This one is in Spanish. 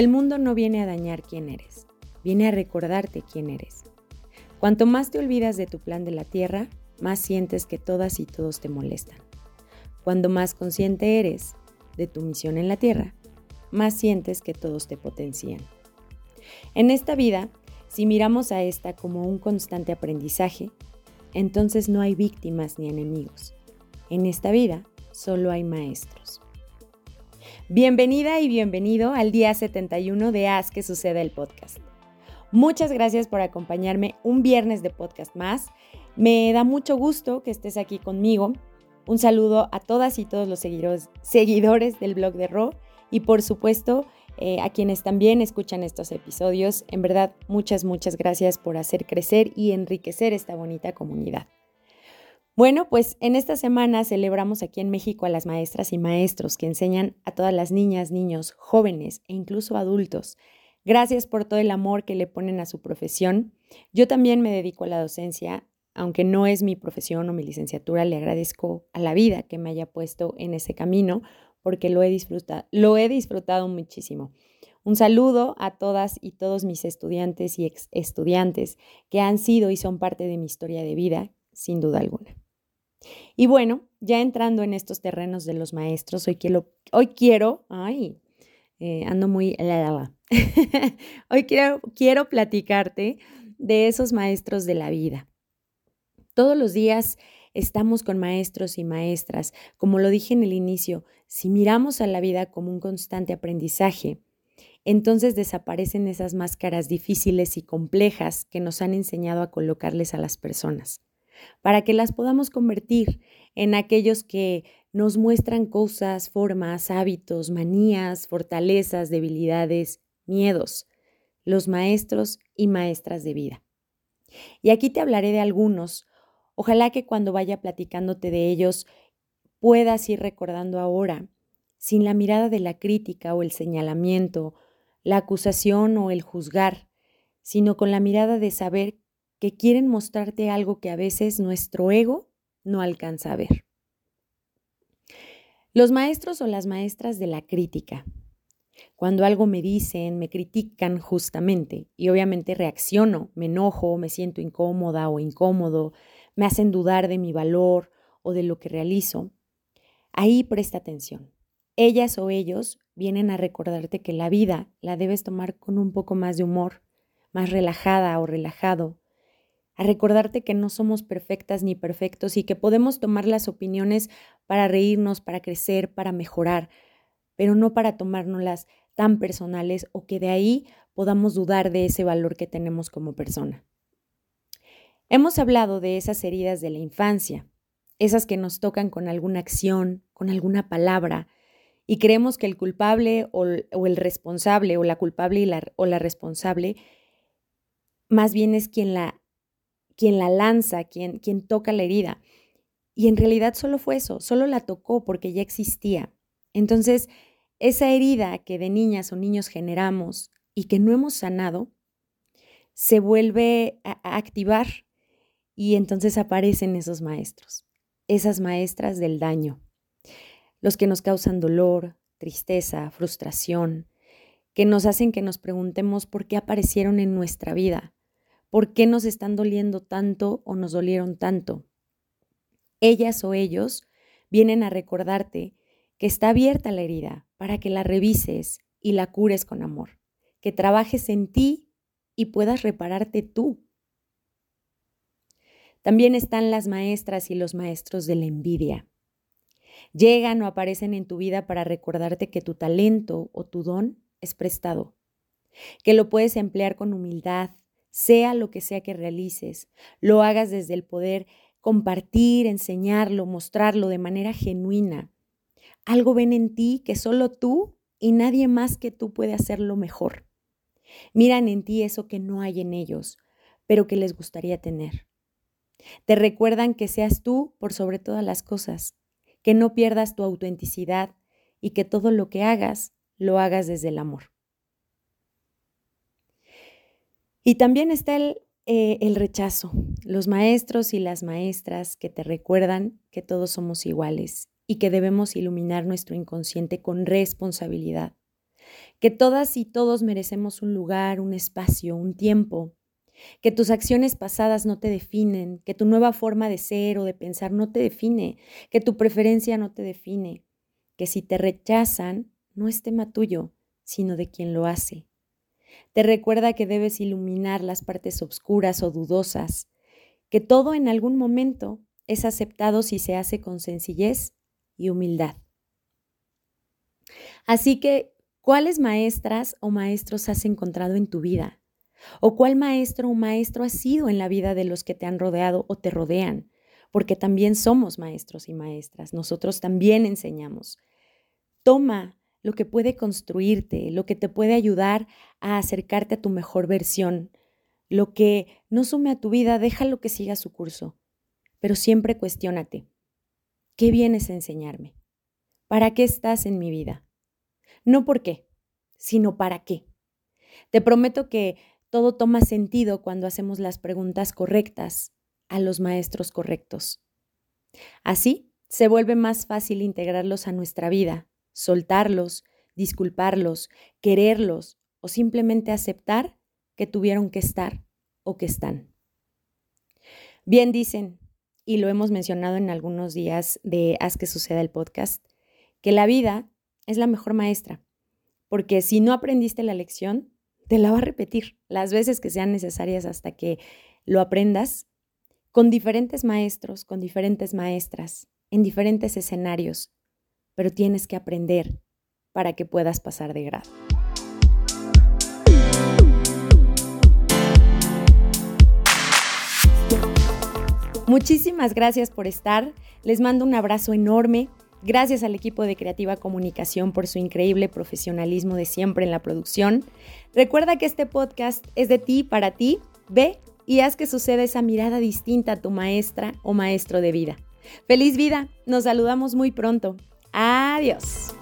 El mundo no viene a dañar quién eres, viene a recordarte quién eres. Cuanto más te olvidas de tu plan de la Tierra, más sientes que todas y todos te molestan. Cuando más consciente eres de tu misión en la Tierra, más sientes que todos te potencian. En esta vida, si miramos a esta como un constante aprendizaje, entonces no hay víctimas ni enemigos. En esta vida solo hay maestros. Bienvenida y bienvenido al día 71 de Haz que suceda el podcast. Muchas gracias por acompañarme un viernes de podcast más. Me da mucho gusto que estés aquí conmigo. Un saludo a todas y todos los seguidores, del blog de Ro y por supuesto eh, a quienes también escuchan estos episodios. En verdad, muchas, muchas gracias por hacer crecer y enriquecer esta bonita comunidad. Bueno, pues en esta semana celebramos aquí en México a las maestras y maestros que enseñan a todas las niñas, niños, jóvenes e incluso adultos. Gracias por todo el amor que le ponen a su profesión. Yo también me dedico a la docencia, aunque no es mi profesión o mi licenciatura, le agradezco a la vida que me haya puesto en ese camino porque lo he disfrutado, lo he disfrutado muchísimo. Un saludo a todas y todos mis estudiantes y ex estudiantes que han sido y son parte de mi historia de vida, sin duda alguna. Y bueno, ya entrando en estos terrenos de los maestros, hoy quiero, hoy quiero, ay, eh, ando muy, hoy quiero, quiero platicarte de esos maestros de la vida. Todos los días estamos con maestros y maestras. Como lo dije en el inicio, si miramos a la vida como un constante aprendizaje, entonces desaparecen esas máscaras difíciles y complejas que nos han enseñado a colocarles a las personas para que las podamos convertir en aquellos que nos muestran cosas, formas, hábitos, manías, fortalezas, debilidades, miedos, los maestros y maestras de vida. Y aquí te hablaré de algunos. Ojalá que cuando vaya platicándote de ellos puedas ir recordando ahora, sin la mirada de la crítica o el señalamiento, la acusación o el juzgar, sino con la mirada de saber que quieren mostrarte algo que a veces nuestro ego no alcanza a ver. Los maestros o las maestras de la crítica. Cuando algo me dicen, me critican justamente y obviamente reacciono, me enojo, me siento incómoda o incómodo, me hacen dudar de mi valor o de lo que realizo, ahí presta atención. Ellas o ellos vienen a recordarte que la vida la debes tomar con un poco más de humor, más relajada o relajado, a recordarte que no somos perfectas ni perfectos y que podemos tomar las opiniones para reírnos, para crecer, para mejorar, pero no para tomárnoslas tan personales o que de ahí podamos dudar de ese valor que tenemos como persona. Hemos hablado de esas heridas de la infancia, esas que nos tocan con alguna acción, con alguna palabra, y creemos que el culpable o, el responsable o la culpable y la, o la responsable más bien es quien la quien la lanza, quien, quien toca la herida. Y en realidad solo fue eso, solo la tocó porque ya existía. Entonces, esa herida que de niñas o niños generamos y que no hemos sanado, se vuelve a, activar y entonces aparecen esos maestros, esas maestras del daño, los que nos causan dolor, tristeza, frustración, que nos hacen que nos preguntemos por qué aparecieron en nuestra vida, por qué nos están doliendo tanto o nos dolieron tanto. Ellas o ellos vienen a recordarte que está abierta la herida para que la revises y la cures con amor, que trabajes en ti y puedas repararte tú. También están las maestras y los maestros de la envidia. Llegan o aparecen en tu vida para recordarte que tu talento o tu don es prestado, que lo puedes emplear con humildad, sea lo que sea que realices, lo hagas desde el poder compartir, enseñarlo, mostrarlo de manera genuina. Algo ven en ti que solo tú y nadie más que tú puede hacerlo mejor. Miran en ti eso que no hay en ellos, pero que les gustaría tener. Te recuerdan que seas tú por sobre todas las cosas, que no pierdas tu autenticidad y que todo lo que hagas lo hagas desde el amor. Y también está el, eh, el rechazo, los maestros y las maestras que te recuerdan que todos somos iguales y que debemos iluminar nuestro inconsciente con responsabilidad. que todas y todos merecemos un lugar, un espacio, un tiempo, que tus acciones pasadas no te definen, que tu nueva forma de ser o de pensar no te define, que tu preferencia no te define, que si te rechazan, no es tema tuyo, sino de quien lo hace. Te recuerda que debes iluminar las partes oscuras o dudosas, que todo en algún momento es aceptado si se hace con sencillez y humildad. Así que, ¿cuáles maestras o maestros has encontrado en tu vida? ¿O cuál maestro o maestro has sido en la vida de los que te han rodeado o te rodean? Porque también somos maestros y maestras, nosotros también enseñamos. Toma lo que puede construirte, lo que te puede ayudar a acercarte a tu mejor versión. Lo que no sume a tu vida, déjalo que siga su curso. Pero siempre cuestiónate. ¿Qué vienes a enseñarme? ¿Para qué estás en mi vida? No por qué, sino para qué. Te prometo que todo toma sentido cuando hacemos las preguntas correctas a los maestros correctos. Así se vuelve más fácil integrarlos a nuestra vida, soltarlos, disculparlos, quererlos o simplemente aceptar que tuvieron que estar o que están. Bien dicen, y lo hemos mencionado en algunos días de Haz que suceda el podcast, que la vida es la mejor maestra, porque si no aprendiste la lección, te la va a repetir las veces que sean necesarias hasta que lo aprendas con diferentes maestros, con diferentes maestras, en diferentes escenarios, pero tienes que aprender para que puedas pasar de grado. Muchísimas gracias por estar. Les mando un abrazo enorme. Gracias al equipo de Creativa Comunicación por su increíble profesionalismo de siempre en la producción. Recuerda que este podcast es de ti para ti. Ve y haz que suceda esa mirada distinta a tu maestra o maestro de vida. Feliz vida. Nos saludamos muy pronto. Adiós.